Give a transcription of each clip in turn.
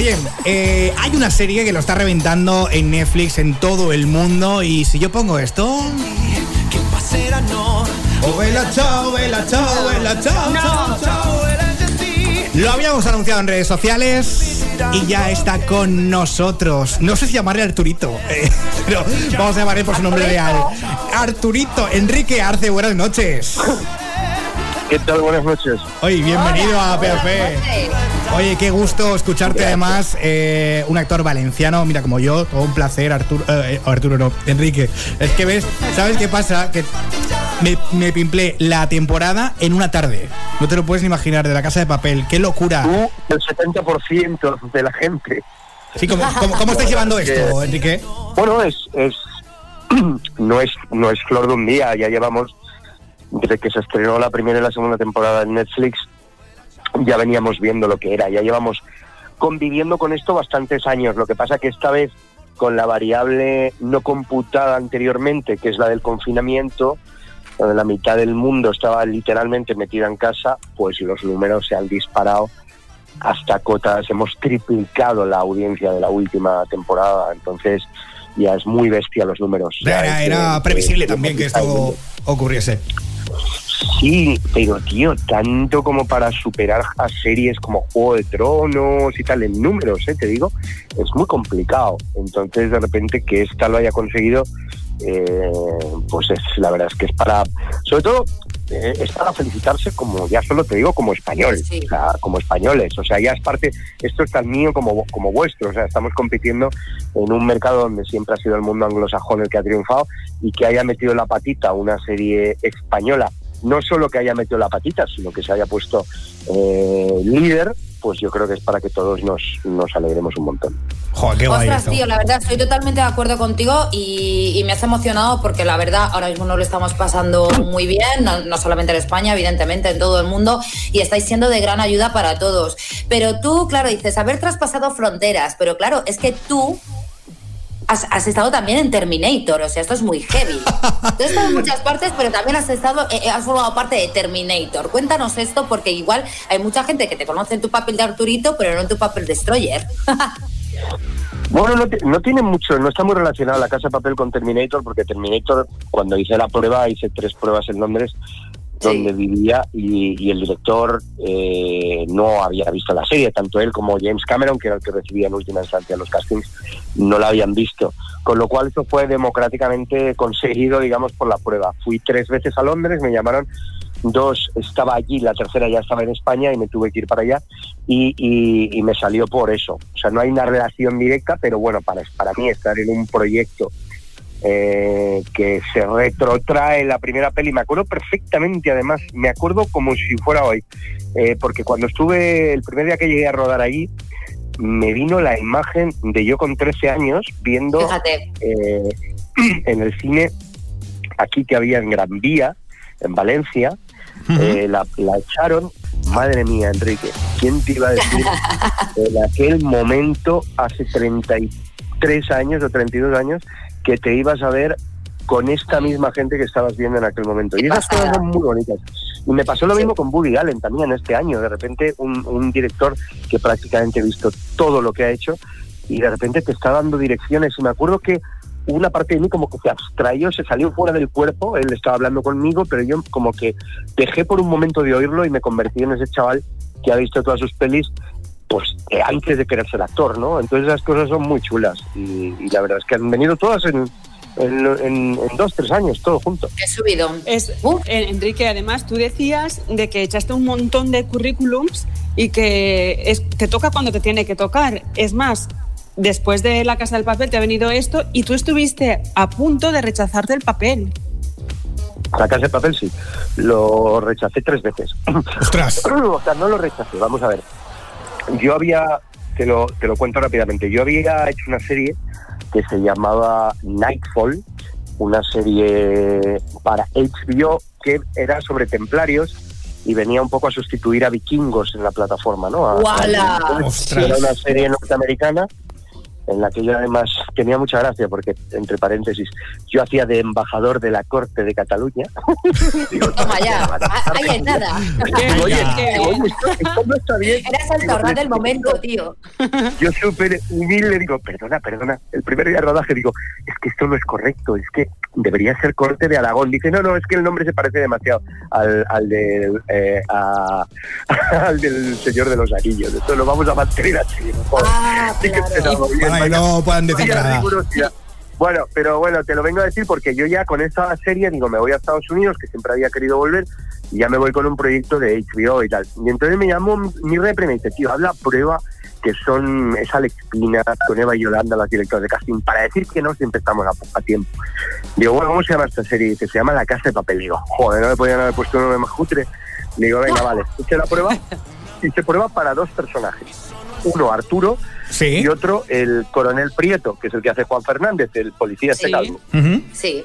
Oye, eh, hay una serie que lo está reventando en Netflix en todo el mundo y si yo pongo esto... Oh, vela, chao, vela, chao, vela, chao, chao, chao. Lo habíamos anunciado en redes sociales y ya está con nosotros. No sé si llamarle Arturito, eh, pero vamos a llamarle por su nombre real. Arturito, Enrique Arce, buenas noches. ¿Qué tal? Buenas noches. Oye, bienvenido a PFP. Oye, qué gusto escucharte además, eh, un actor valenciano, mira como yo, todo un placer, Arturo, eh, Arturo no, Enrique. Es que ves, ¿sabes qué pasa? Que me, me pimplé la temporada en una tarde. No te lo puedes ni imaginar, de la casa de papel. ¡Qué locura! Tú, el 70% de la gente. Sí, ¿cómo, cómo, cómo estáis llevando esto, Enrique? Bueno, es, es no es no es flor de un día, ya llevamos desde que se estrenó la primera y la segunda temporada en Netflix, ya veníamos viendo lo que era, ya llevamos conviviendo con esto bastantes años. Lo que pasa que esta vez con la variable no computada anteriormente, que es la del confinamiento, donde la mitad del mundo estaba literalmente metida en casa, pues los números se han disparado hasta cotas, hemos triplicado la audiencia de la última temporada, entonces ya es muy bestia los números. Era, era previsible también que esto ocurriese. Sí, pero tío, tanto como para superar a series como Juego de Tronos y tal en números, ¿eh? te digo, es muy complicado. Entonces, de repente, que esta lo haya conseguido, eh, pues es la verdad es que es para, sobre todo, eh, es para felicitarse como, ya solo te digo, como español, o sea, como españoles. O sea, ya es parte, esto es tan mío como, como vuestro. O sea, estamos compitiendo en un mercado donde siempre ha sido el mundo anglosajón el que ha triunfado y que haya metido la patita una serie española no solo que haya metido la patita, sino que se haya puesto eh, líder, pues yo creo que es para que todos nos, nos alegremos un montón. Joder, qué guay Ostras, esto. tío, la verdad, estoy totalmente de acuerdo contigo y, y me has emocionado porque la verdad ahora mismo no lo estamos pasando muy bien, no, no solamente en España, evidentemente en todo el mundo, y estáis siendo de gran ayuda para todos. Pero tú, claro, dices, haber traspasado fronteras, pero claro, es que tú has, estado también en Terminator, o sea, esto es muy heavy. Tú has estado en muchas partes, pero también has estado, eh, has formado parte de Terminator. Cuéntanos esto porque igual hay mucha gente que te conoce en tu papel de Arturito, pero no en tu papel de Destroyer. Bueno, no, no tiene mucho, no está muy relacionado la casa de papel con Terminator, porque Terminator, cuando hice la prueba, hice tres pruebas en Londres, donde vivía, y, y el director eh, no había visto la serie, tanto él como James Cameron, que era el que recibía en última instancia los castings, no la habían visto. Con lo cual eso fue democráticamente conseguido, digamos, por la prueba. Fui tres veces a Londres, me llamaron, dos estaba allí, la tercera ya estaba en España y me tuve que ir para allá y, y- y me salió por eso. O sea, no hay una relación directa, pero bueno, para, para mí estar en un proyecto eh, que se retrotrae la primera peli, me acuerdo perfectamente además, me acuerdo como si fuera hoy, eh, porque cuando estuve, el primer día que llegué a rodar allí, me vino la imagen de yo con 13 años viendo eh, en el cine aquí que había en Gran Vía, en Valencia, eh, la, la echaron, madre mía, Enrique, ¿quién te iba a decir en aquel momento, hace 33 años o 32 años, que te ibas a ver con esta misma gente que estabas viendo en aquel momento? Y esas cosas son muy bonitas. Y me pasó lo mismo con Woody Allen también este año. De repente, un, un director que prácticamente he visto todo lo que ha hecho y de repente te está dando direcciones. Y me acuerdo que una parte de mí como que se abstrayó, se salió fuera del cuerpo, él estaba hablando conmigo, pero yo como que dejé por un momento de oírlo y me convertí en ese chaval que ha visto todas sus pelis pues eh, antes de querer ser actor, ¿no? Entonces esas cosas son muy chulas y, y la verdad es que han venido todas en, en, en- en dos, tres años, todo junto. He subido. Es, eh, Enrique, además, tú decías de que echaste un montón de currículums y que es, te toca cuando te tiene que tocar. Es más, después de La Casa del Papel te ha venido esto y tú estuviste a punto de rechazarte el papel. La casa de papel sí, lo rechacé tres veces. Ostras. o sea, no lo rechacé, vamos a ver. Yo había, te lo, te lo cuento rápidamente, yo había hecho una serie que se llamaba Nightfall, una serie para HBO que era sobre templarios y venía un poco a sustituir a vikingos en la plataforma, ¿no? Era una serie norteamericana en la que yo además tenía mucha gracia porque, entre paréntesis, yo hacía de embajador de la corte de Cataluña. Toma ya, ahí es nada. oye, esto, no está bien. Eras el tornado del momento, tío. Yo súper humilde digo, perdona, perdona, el primer día de rodaje digo, es que esto no es correcto, es que debería ser corte de Aragón. Dice, no, no, es que el nombre se parece demasiado al, al, del, eh, al del Señor de los Anillos. Esto lo vamos a mantener así. Ah, claro. No puedan decir nada. Bueno, pero bueno, te lo vengo a decir porque yo ya con esta serie, digo, me voy a Estados Unidos, que siempre había querido volver, y ya me voy con un proyecto de HBO y tal. Y entonces me llamó mi repre y me dice, tío, habla prueba que son esa Alex Pina, con Eva y Yolanda, las directoras de casting, para decir que no siempre estamos a, tiempo. Digo, bueno, ¿cómo se llama esta serie? Dice, se llama La Casa de Papel. Digo, joder, no me podían haber puesto un nombre más cutre. Digo, venga, vale, hice la prueba y se prueba para dos personajes. Uno, Arturo, y otro, el coronel Prieto, que es el que hace Juan Fernández, el policía este sí. Sí.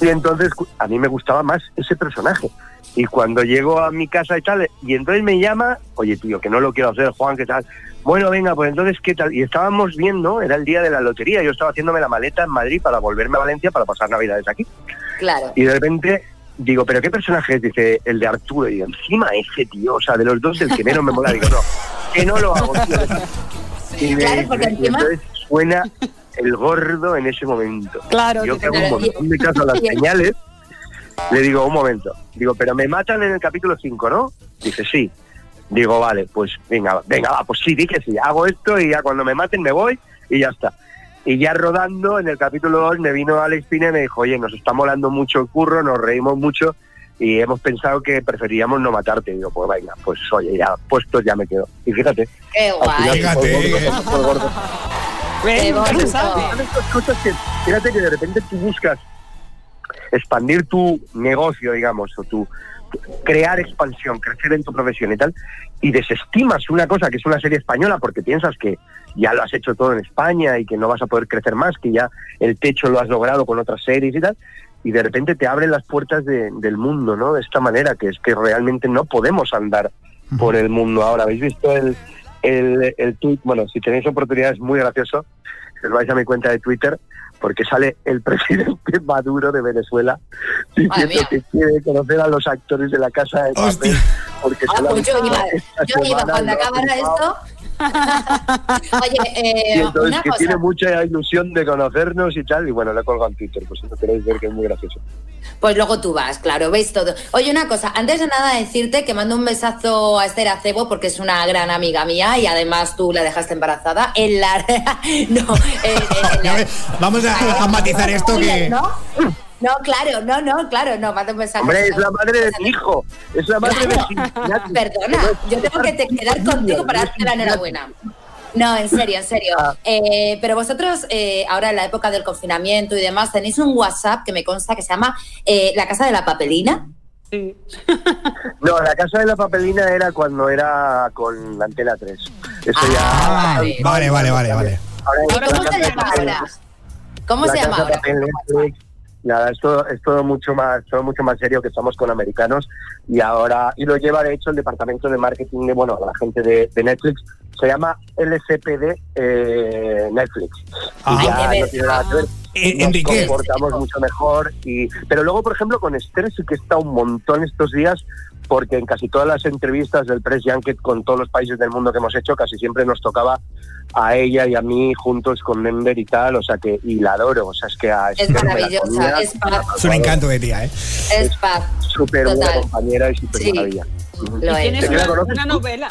Y entonces a mí me gustaba más ese personaje. Y cuando llego a mi casa y tal, y entonces me llama, oye tío, que no lo quiero hacer, Juan, ¿qué tal? Bueno, venga, pues entonces, ¿qué tal? Y estábamos viendo, era el día de la lotería, yo estaba haciéndome la maleta en Madrid para volverme a Valencia para pasar Navidades aquí. Claro. Y de repente digo, ¿pero qué personaje es? Dice, el de Arturo. Y digo, encima ese tío, o sea, de los dos, el que menos me mola. Digo, no, que no lo hago. Y, claro, porque encima... entonces suena el gordo en ese momento. Claro. Yo que hago un montón de caso a las señales, le digo, un momento. Digo, pero me matan en el capítulo 5, ¿no? Dice, sí. Digo, vale, pues venga, venga, va, pues sí, dije sí, hago esto y ya cuando me maten me voy y ya está. Y ya rodando, en el capítulo 2 me vino Alex Pina y me dijo, oye, nos está molando mucho el curro, nos reímos mucho y hemos pensado que preferíamos no matarte. Y digo, pues venga, pues oye, ya puesto ya me quedo. Y fíjate. Qué guay. Fíjate. fíjate que de repente tú buscas expandir tu negocio, digamos, o tu crear expansión, crecer en tu profesión y tal, y desestimas una cosa que es una serie española porque piensas que ya lo has hecho todo en España y que no vas a poder crecer más, que ya el techo lo has logrado con otras series y tal, y de repente te abren las puertas del mundo, ¿no? De esta manera, que es que realmente no podemos andar por el mundo ahora. ¿Habéis visto el, el, el tweet? Bueno, si tenéis oportunidad es muy gracioso, os vais a mi cuenta de Twitter, porque sale el presidente Maduro de Venezuela diciendo que quiere conocer a los actores de la Casa de Papel. Porque ah, pues yo iba, yo iba cuando acabara esto Oye, eh, y entonces que tiene mucha ilusión de conocernos y tal, y bueno, le he colgado en Twitter, pues si no queréis ver que es muy gracioso. Pues luego tú vas, claro, veis todo. Oye, una cosa, antes de nada decirte que mando un besazo a Esther Acebo porque es una gran amiga mía y además tú la dejaste embarazada en la... no, Vamos a, matizar esto que... No, claro, no, no, claro, no, mando un besazo. Hombre, es la madre de mi hijo, es la madre de mi Perdona, yo tengo que te quedar contigo para darte la enhorabuena. No, en serio, en serio. Ah. Eh, pero vosotros, eh, ahora en la época del confinamiento y demás, tenéis un WhatsApp que me consta que se llama eh, La Casa de la Papelina. Sí. no, la Casa de la Papelina era cuando era con la Antena 3. Eso ya. Ah, vale, vale, vale, vale. ¿Cómo se llama ahora? ¿Cómo se llama ahora? Nada, esto es todo mucho más, todo mucho más serio que estamos con americanos. Y ahora, y lo lleva de hecho el departamento de marketing de, bueno, la gente de, Netflix, se llama LSPD eh, Netflix. y ya no tiene nada que ver. Eh, nos comportamos mucho mejor y pero luego por ejemplo con Esther sí que está un montón estos días porque en casi todas las entrevistas del Press Junket con todos los países del mundo que hemos hecho casi siempre nos tocaba a ella y a mí juntos con Member y tal, o sea que, y la adoro, o sea, es que a Es maravillosa, es Es un encanto de tía, ¿eh? Es paz. Súper buena compañera y súper maravilla. Lo es. Una, novela.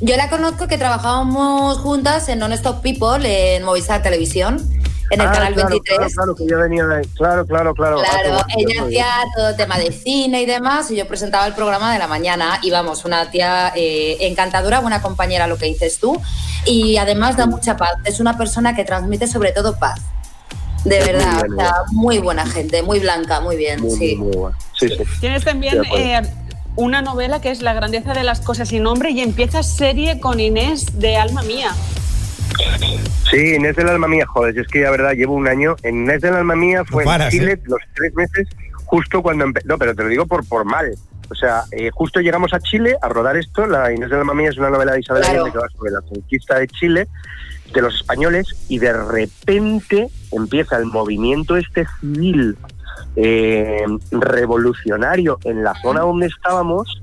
Yo la conozco que trabajábamos juntas en Non-Stop People en Movistar Televisión en el ah, canal 23. Claro, que yo venía de, claro, claro, claro. Claro, ella hacía todo tema de cine y demás, y yo presentaba el programa de la mañana. Y vamos, una tía eh, encantadora, buena compañera, lo que dices tú, y además da mucha paz. Es una persona que transmite sobre todo paz. De verdad, muy buena gente, muy blanca, muy bien. sí. sí, sí. Tienes también eh, una novela que es La grandeza de las cosas sin nombre y empiezas serie con Inés de Alma Mía. Sí, Inés del Alma Mía, joder, es que la verdad llevo un año. En Inés del Alma Mía fue en Chile ¿eh? los tres meses, justo cuando empezó. No, pero te lo digo por, por mal. O sea, eh, justo llegamos a Chile a rodar esto. La Inés del Alma Mía es una novela de Isabel Allende que va sobre la conquista de Chile. de los españoles y de repente empieza el movimiento este civil eh, revolucionario en la zona donde estábamos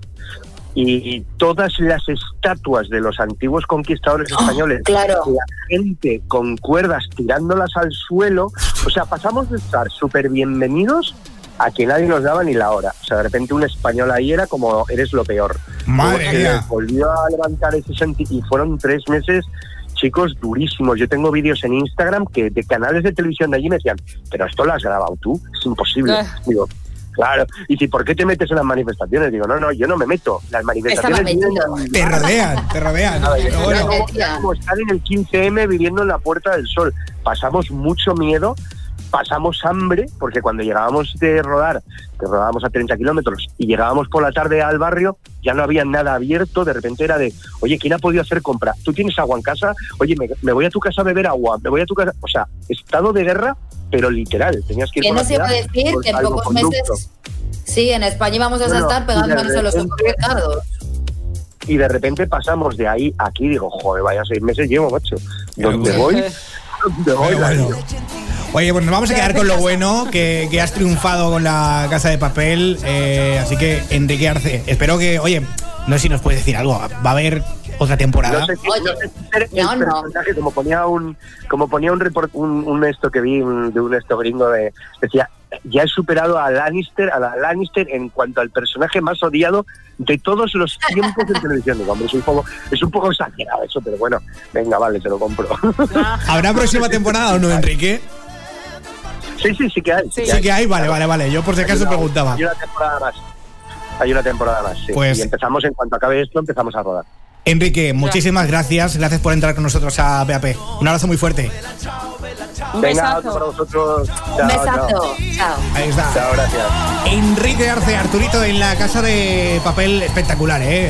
y todas las estatuas de los antiguos conquistadores españoles, claro. la gente con cuerdas tirándolas al suelo, o sea, pasamos de estar súper bienvenidos a que nadie nos daba ni la hora. O sea, de repente un español ahí era como, eres lo peor. Madre mía. Volvió a levantar ese sentido y fueron tres meses chicos durísimos. Yo tengo vídeos en Instagram que de canales de televisión de allí me decían, pero esto lo has grabado tú, es imposible. Ah. Digo, claro. Y si, ¿por qué te metes en las manifestaciones? Digo, no, no, yo no me meto. Las manifestaciones... Vienen- Te rodean, te rodean. Bueno, como- era como estar en el 15M viviendo en la Puerta del Sol. Pasamos mucho miedo, pasamos hambre, porque cuando llegábamos de rodar, que rodábamos a 30 kilómetros, y llegábamos por la tarde al barrio, ya no había nada abierto, de repente era de, oye, ¿quién ha podido hacer compra? ¿Tú tienes agua en casa? Oye, me, me voy a tu casa a beber agua, me voy a tu casa... O sea, estado de guerra, pero literal, tenías que ir ¿Quién por nos la iba a ciudad decir por que en pocos meses... Sí, en España íbamos a No, no, estar pegándonos en los supermercados. y de repente pasamos de ahí a aquí, digo, joder, vaya seis meses llevo, macho. ¿Dónde voy? ¿Dónde voy? bueno. Oye, pues nos vamos a quedar con lo bueno, que, que has triunfado con la casa de papel. eh, así que, Enrique Arce, espero que, oye, no sé si nos puedes decir algo. ¿Va a haber otra temporada? No sé si, Oye, no sé si ser el no, no. personaje, como ponía un, como ponía un report, un, un esto que vi un- de un esto gringo de, decía, ya he superado a Lannister, a la Lannister en cuanto al personaje más odiado de todos los tiempos en televisión. Digo, hombre, es un poco, es un poco exagerado eso, pero bueno, venga, vale, te lo compro. ¿Habrá próxima temporada o no, Enrique? Sí, sí, sí que hay. Sí. Sí que hay, vale, vale, vale. Yo por si Hay acaso una- preguntaba. Hay una temporada más. Hay una temporada más, sí. Pues- y empezamos, en cuanto acabe esto, empezamos a rodar. Enrique, muchísimas gracias. Gracias por entrar con nosotros a PAP. Un abrazo muy fuerte. Un Venga, otro para besazo. vosotros. Un Chao, besazo. chao. Chao. Ahí está. Chao, gracias. Enrique Arce, Arturito en la casa de papel espectacular, ¿eh?